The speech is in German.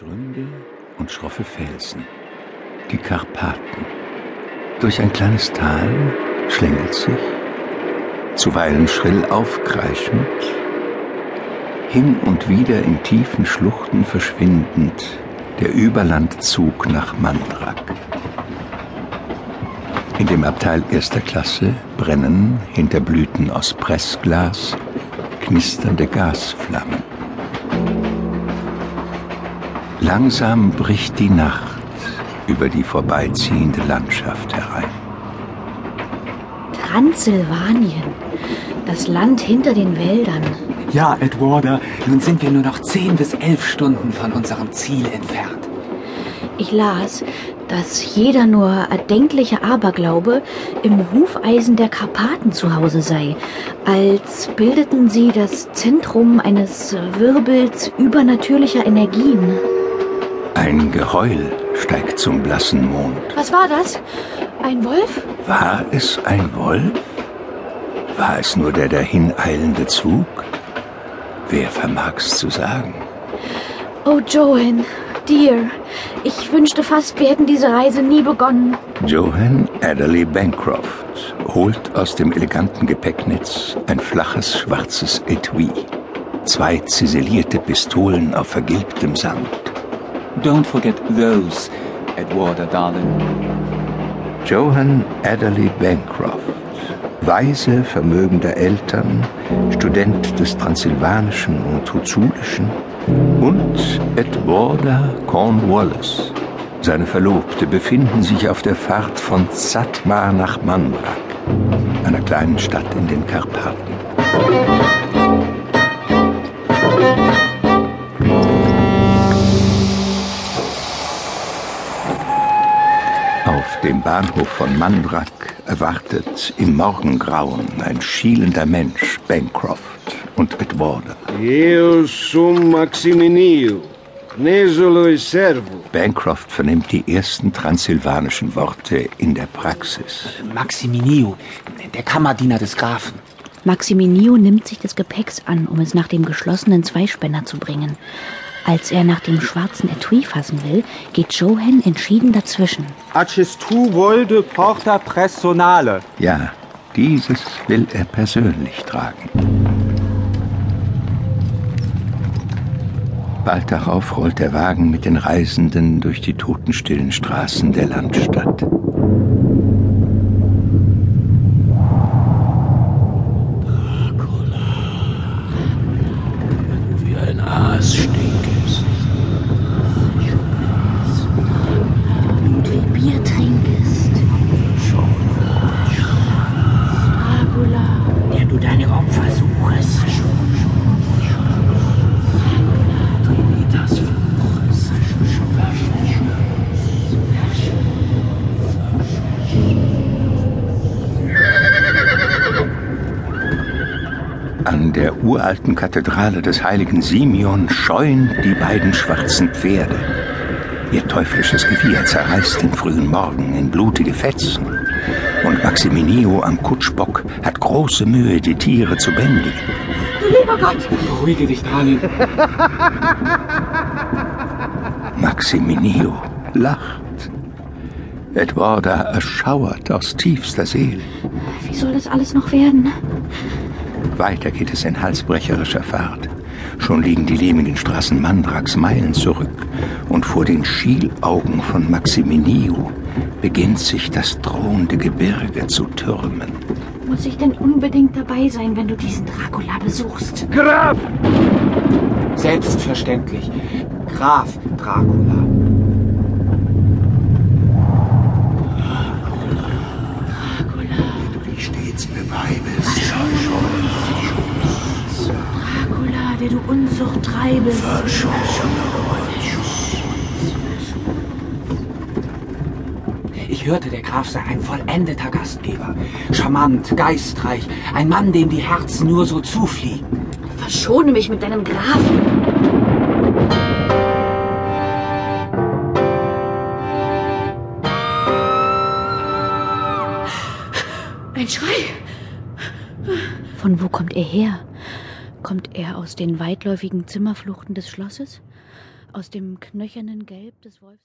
Stründe und schroffe Felsen. Die Karpaten. Durch ein kleines Tal schlängelt sich, zuweilen schrill aufkreischend, hin und wieder in tiefen Schluchten verschwindend, der Überlandzug nach Mandrak. In dem Abteil erster Klasse brennen hinter Blüten aus Pressglas knisternde Gasflammen. Langsam bricht die Nacht über die vorbeiziehende Landschaft herein. Transsilvanien, das Land hinter den Wäldern. Ja, Edwarda, nun sind wir nur noch zehn bis elf Stunden von unserem Ziel entfernt. Ich las, dass jeder nur erdenkliche Aberglaube im Hufeisen der Karpaten zu Hause sei, als bildeten sie das Zentrum eines Wirbels übernatürlicher Energien. Ein Geheul steigt zum blassen Mond. Was war das? Ein Wolf? War es ein Wolf? War es nur der dahineilende Zug? Wer vermag's zu sagen? Oh, Joan, dear, ich wünschte fast, wir hätten diese Reise nie begonnen. Johan Adderley Bancroft holt aus dem eleganten Gepäcknetz ein flaches schwarzes Etui. Zwei ziselierte Pistolen auf vergilbtem Sand. Don't forget those, Edwarda, darling. Johann Adderley Bancroft, weise vermögender Eltern, Student des Transsilvanischen und Huzulischen und Edwarda Cornwallis, seine Verlobte, befinden sich auf der Fahrt von Zatmar nach Mandrak, einer kleinen Stadt in den Karpaten. Auf dem Bahnhof von Mandrak erwartet im Morgengrauen ein schielender Mensch Bancroft und Edwarda. Eu sum Maximinio, Nesolo e Servo. Bancroft vernimmt die ersten transsilvanischen Worte in der Praxis. Maximinio, der Kammerdiener des Grafen. Maximinio nimmt sich des Gepäcks an, um es nach dem geschlossenen Zweispänner zu bringen. Als er nach dem schwarzen Etui fassen will, geht Johan entschieden dazwischen. Accestu volde porta personale. Ja, dieses will er persönlich tragen. Bald darauf rollt der Wagen mit den Reisenden durch die totenstillen Straßen der Landstadt. Der du deine Opfer Fluches. An der uralten Kathedrale des heiligen Simeon scheuen die beiden schwarzen Pferde. Ihr teuflisches Gewieher zerreißt den frühen Morgen in blutige Fetzen. Und Maximinio am Kutschbock hat große Mühe, die Tiere zu bändigen. Lieber Gott! Beruhige dich, Daniel. Maximinio lacht. Edwarda erschauert aus tiefster Seele. Wie soll das alles noch werden? Weiter geht es in halsbrecherischer Fahrt. Schon liegen die lehmigen Straßen Mandraks Meilen zurück und vor den Schielaugen von Maximinio beginnt sich das drohende Gebirge zu türmen. Muss ich denn unbedingt dabei sein, wenn du diesen Dracula besuchst? Graf! Selbstverständlich. Graf Dracula. Du dich stets beweibest. Dracula, der du Unzucht treibest. Ich hörte, der Graf sei ein vollendeter Gastgeber. Charmant, geistreich, ein Mann, dem die Herzen nur so zufliegen. Verschone mich mit deinem Grafen. Ein Schrei. Von wo kommt er her? Kommt er aus den weitläufigen Zimmerfluchten des Schlosses? aus dem knöchernen Gelb des Wolfs.